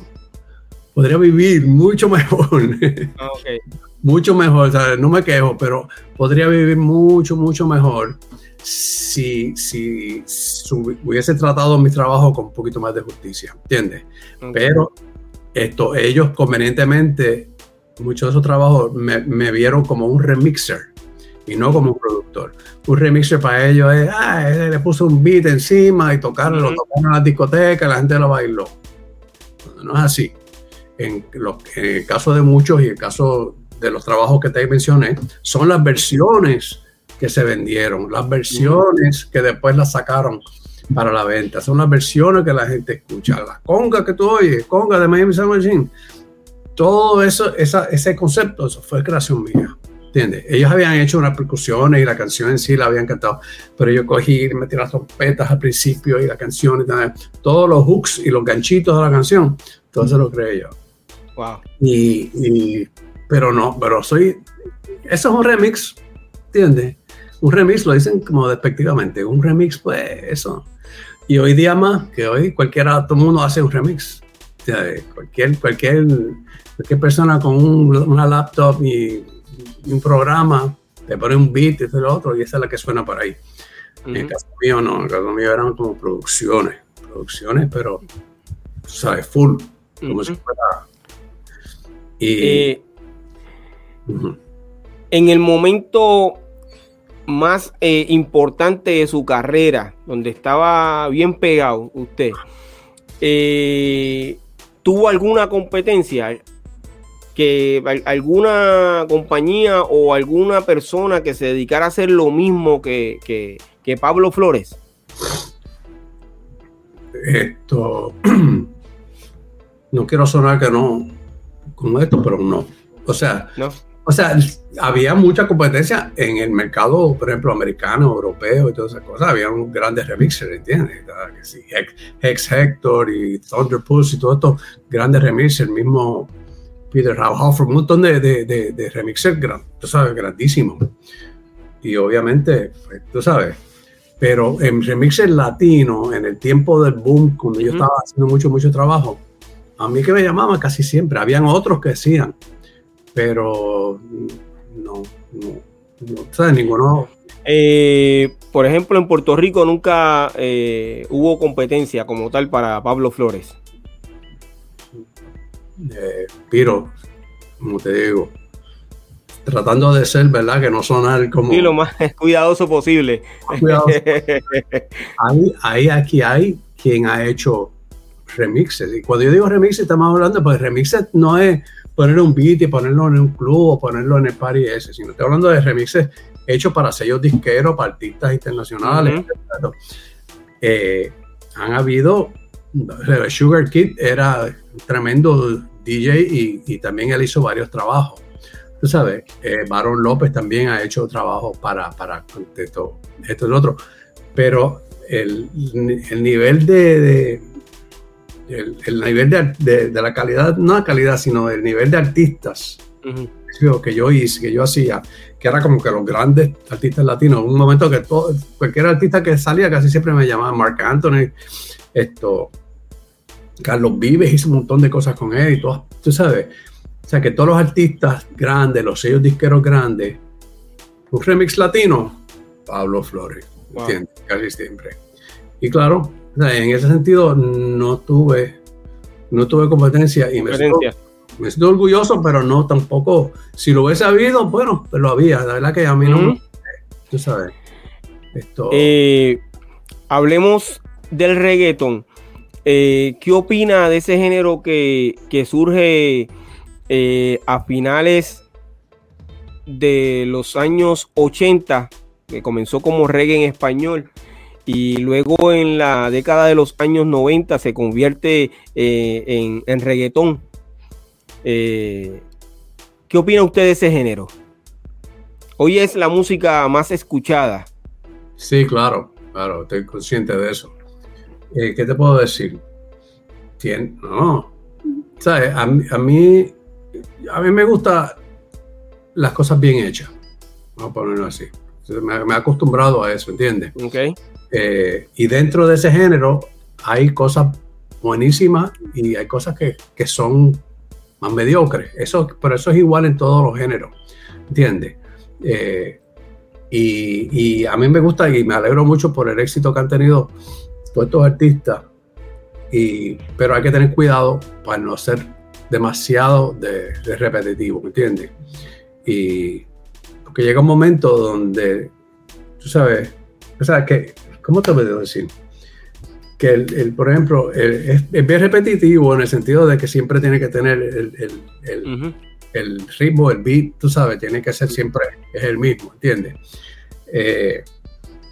Podría vivir mucho <laughs> mejor. Ah, mucho mejor, no me quejo, pero podría vivir mucho, mucho mejor si, si, hubiese tratado mi trabajo con un poquito más de justicia, ¿entiendes? Pero esto, ellos convenientemente, muchos de esos trabajos me, me, vieron como un remixer y no como un productor. Un remixer para ellos es, ah, le puso un beat encima y tocarlo, lo tocaron en la discoteca, la gente lo bailó. No es así. En, en el caso de muchos y el caso de los trabajos que te mencioné, son las versiones que se vendieron, las versiones que después las sacaron para la venta, son las versiones que la gente escucha, las congas que tú oyes, conga de Miami Sound Machine, todo eso, esa, ese concepto, eso fue creación mía. ¿Entiendes? Ellos habían hecho unas percusiones y la canción en sí la habían cantado, pero yo cogí y metí las trompetas al principio y la canción y tal, todos los hooks y los ganchitos de la canción, todo eso lo creé yo. Wow. y pero no, pero soy, eso es un remix, ¿entiendes? Un remix lo dicen como despectivamente, un remix pues eso. Y hoy día más, que hoy cualquiera, todo el mundo hace un remix. cualquier, cualquier, cualquier persona con una laptop y, un programa te pone un beat y este lo otro y esa es la que suena por ahí. En el caso mío no, en el caso mío eran como producciones, producciones, pero, ¿sabes? Full, como si fuera... Y, eh, en el momento más eh, importante de su carrera, donde estaba bien pegado usted, eh, ¿tuvo alguna competencia? que alguna compañía o alguna persona que se dedicara a hacer lo mismo que, que Pablo Flores? Esto, <clears throat> no quiero sonar que no con esto, pero no. O sea, no. O sea, había mucha competencia en el mercado, por ejemplo, americano, europeo y todas esas cosas. Había grandes remixers, ¿entiendes? Hex, Hector y Thunder y todos estos grandes remixers, el mismo Peter Rauhofer, un montón de, de, de, remixers, tú sabes, grandísimos. Y obviamente, pues, tú sabes, pero en remixers latinos, en el tiempo del boom, cuando yo estaba haciendo mucho, mucho trabajo, a mí que me llamaban casi siempre, habían otros que decían pero no, no, no, ninguno. Eh, por ejemplo, en Puerto Rico nunca eh, hubo competencia como tal para Pablo Flores. Eh, pero, como te digo, tratando de ser, ¿verdad? Que no sonar como... Y lo más <laughs> cuidadoso posible. <laughs> ahí, aquí hay quien ha hecho remixes. Y cuando yo digo remixes, estamos hablando, pues remixes no es poner un beat y ponerlo en un club o ponerlo en el party ese, sino estoy hablando de remixes hechos para sellos disqueros, para artistas internacionales. Eh, han habido, Sugar Kid era un tremendo DJ y, también él hizo varios trabajos. Tú sabes, eh, Baron López también ha hecho trabajos para, para esto, esto y lo otro. Pero el, el nivel de, el, nivel de, de, la calidad, no la calidad, sino el nivel de artistas que yo hice, que yo hacía, que era como que los grandes artistas latinos, un momento que todo, cualquier artista que salía casi siempre me llamaba Mark Anthony, esto, Carlos Vives hizo un montón de cosas con él y todo, tú sabes, o sea que todos los artistas grandes, los sellos disqueros grandes, un remix latino, Pablo Flores, ¿entiendes? Casi siempre. Y claro, en ese sentido no tuve, no tuve competencia y me siento, me siento, orgulloso, pero no tampoco, si lo hubiese habido, bueno, pero lo había, la verdad que a mí no, tú sabes. Esto... Eh, hablemos del reggaeton. Eh, ¿Qué opina de ese género que, surge eh, a finales de los años 80, que comenzó como reggae en español? Y luego en la década de los años 90 se convierte eh, en, reggaetón. Eh, ¿Qué opina usted de ese género? Hoy es la música más escuchada. Sí, claro, claro, estoy consciente de eso. Eh, ¿Qué te puedo decir? no, ¿sabes? A, mí, a mí me gustan las cosas bien hechas, vamos a ponerlo así. Me, me, he acostumbrado a eso, ¿entiendes? Okay. Eh, y dentro de ese género hay cosas buenísimas y hay cosas que, que son más mediocre. Eso, pero eso es igual en todos los géneros, ¿entiendes? Eh, y, a mí me gusta y me alegro mucho por el éxito que han tenido todos estos artistas, y, pero hay que tener cuidado para no ser demasiado de, repetitivo, ¿me entiendes? Y porque llega un momento donde, tú sabes, o sea, que, ¿cómo te puedo decir? que el, por ejemplo, es, bien repetitivo en el sentido de que siempre tiene que tener el, el, ritmo, el beat, tú sabes, tiene que ser siempre, es el mismo, ¿entiendes? Eh,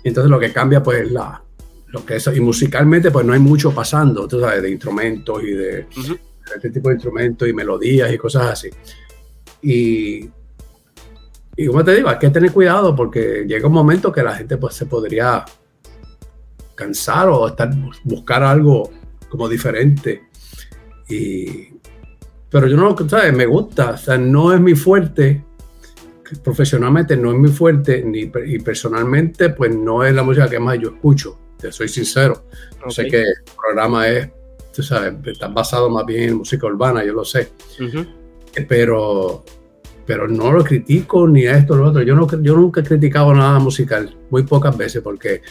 entonces lo que cambia pues la, lo que es, y musicalmente pues no hay mucho pasando, tú sabes, de instrumentos y de este tipo de instrumentos y melodías y cosas así. Y, y como te digo, hay que tener cuidado porque llega un momento que la gente pues se podría cansar o estar, buscar algo como diferente. Y, pero yo no, ¿sabes? Me gusta, o sea, no es mi fuerte, profesionalmente no es mi fuerte, ni, y personalmente pues no es la música que más yo escucho, te soy sincero. no Sé que el programa es, tú sabes, está basado más bien en música urbana, yo lo sé. Pero pero no lo critico ni a esto ni a lo otro. Yo, no, yo nunca he criticado nada musical, muy pocas veces, porque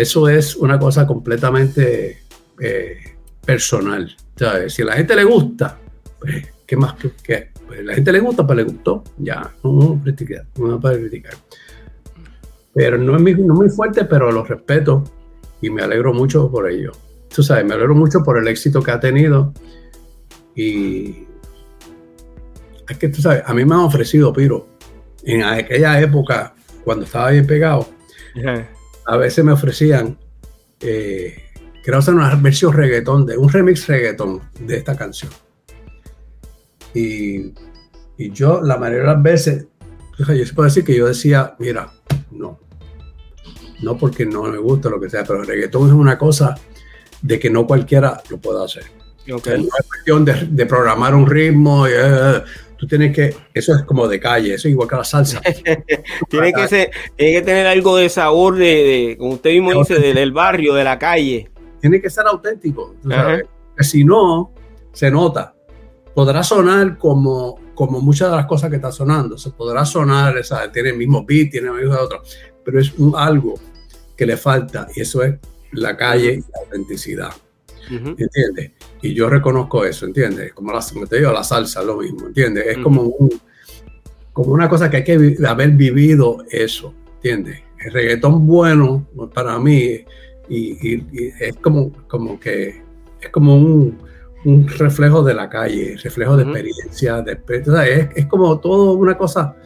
eso es una cosa completamente eh, personal. Si a la gente le gusta, pues, ¿qué más que, pues, la gente le gusta, pues le gustó, ya, no, no, criticar, no puede criticar. Pero no es, muy, no muy fuerte, pero lo respeto y me alegro mucho por ello. Tú sabes, me alegro mucho por el éxito que ha tenido y es que tú sabes, a mí me han ofrecido, Piro, en aquella época, cuando estaba bien pegado, a veces me ofrecían, eh, quiero hacer una versión reggaetón, de un remix reggaetón de esta canción. Y, yo, la mayoría de las veces, yo se puedo decir que yo decía, mira, no, no porque no me gusta lo que sea, pero el reggaetón es una cosa de que no cualquiera lo pueda hacer. Okay. No es cuestión de, programar un ritmo, y, eh, tú tienes que, eso es como de calle, eso es igual que la salsa. <laughs> tiene, que ser, tiene que tener algo de sabor de, como usted mismo dice, del, barrio, de la calle. Tiene que ser auténtico, si no, se nota. Podrá sonar como, como muchas de las cosas que está sonando, se podrá sonar, tiene el mismo beat, tiene el mismo otro, pero es un, algo que le falta y eso es la calle y la autenticidad. ¿Entiendes? Y yo reconozco eso, ¿entiendes? Como, la, como te digo, la salsa, lo mismo, ¿entiendes? Es como, como una cosa que hay que haber vivido eso, ¿entiendes? El reggaetón bueno para mí y, es como, como que es como un, un, reflejo de la calle, reflejo de experiencia, de, es, es como todo una cosa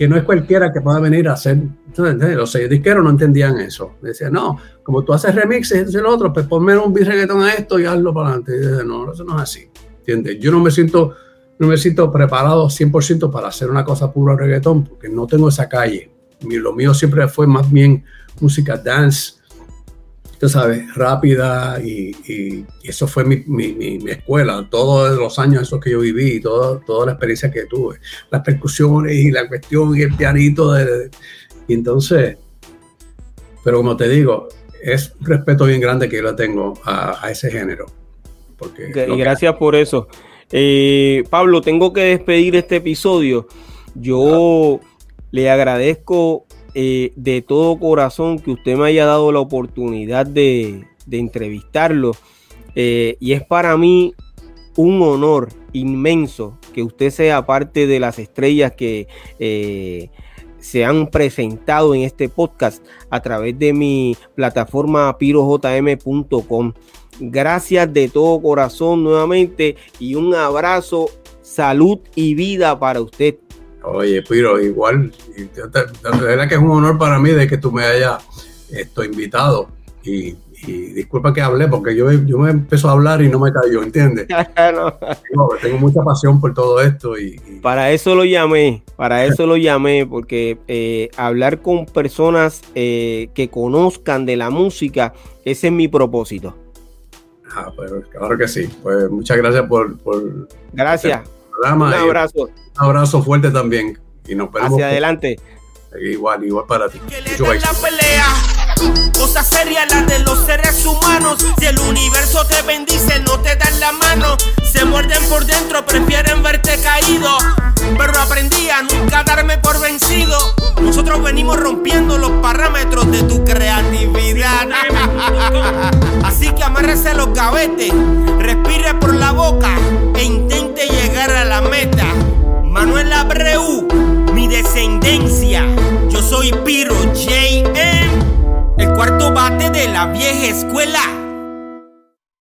que no es cualquiera que pueda venir a hacer. Los sellos disqueros no entendían eso. Decían, no, como tú haces remixes, y lo otro, pues ponme un reggaetón a esto y hazlo para adelante. Y no, eso no es así. ¿Entiendes? Yo no me siento, no me siento preparado 100% para hacer una cosa pura reggaetón, porque no tengo esa calle. Lo mío siempre fue más bien música dance, tú sabes, rápida y, eso fue mi, escuela, todos los años esos que yo viví, todo, toda la experiencia que tuve, las percusiones y la cuestión y el pianito. De, y entonces, pero como te digo, es un respeto bien grande que yo le tengo a, ese género. Porque y gracias por eso. Eh, Pablo, tengo que despedir este episodio. Yo le agradezco eh, de todo corazón que usted me haya dado la oportunidad de, entrevistarlo. Eh, y es para mí un honor inmenso que usted sea parte de las estrellas que eh, se han presentado en este podcast a través de mi plataforma pirojm.com. Gracias de todo corazón nuevamente y un abrazo, salud y vida para usted. Oye, Piro, igual, la verdad que es un honor para mí de que tú me hayas esto, invitado. Y, disculpa que hablé, porque yo, yo me empezó a hablar y no me cayó, ¿entiendes? <laughs> tengo, mucha pasión por todo esto. Y, Para eso lo llamé, para eso lo llamé, porque eh, hablar con personas eh, que conozcan de la música, ese es mi propósito. Ah, pues claro que sí. Pues muchas gracias por... gracias. Un abrazo. un abrazo fuerte también. Y nos vemos. Hacia adelante. Igual, igual para ti. la pelea Cosa seria la de los seres humanos. Si el universo te bendice, no te dan la mano. Se muerden por dentro, prefieren verte caído. Pero aprendí a nunca darme por vencido. Nosotros venimos rompiendo los parámetros de tu creatividad. <laughs> Así que amárrese los gavetes, respire por la boca e intente llegar a la meta. Manuel Abreu, descendencia. Yo soy Piro J.M., el cuarto bate de la vieja escuela.